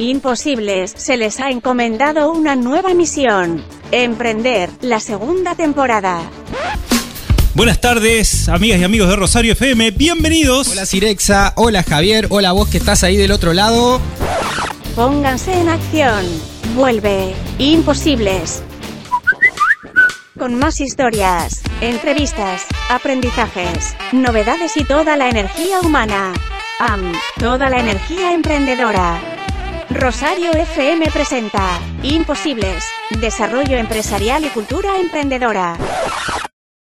Imposibles, se les ha encomendado una nueva misión. Emprender, la segunda temporada. Buenas tardes, amigas y amigos de Rosario FM, bienvenidos. Hola Cirexa, hola Javier, hola vos que estás ahí del otro lado. Pónganse en acción. Vuelve. Imposibles. Con más historias, entrevistas, aprendizajes, novedades y toda la energía humana. AM, toda la energía emprendedora. Rosario FM presenta Imposibles, Desarrollo Empresarial y Cultura Emprendedora.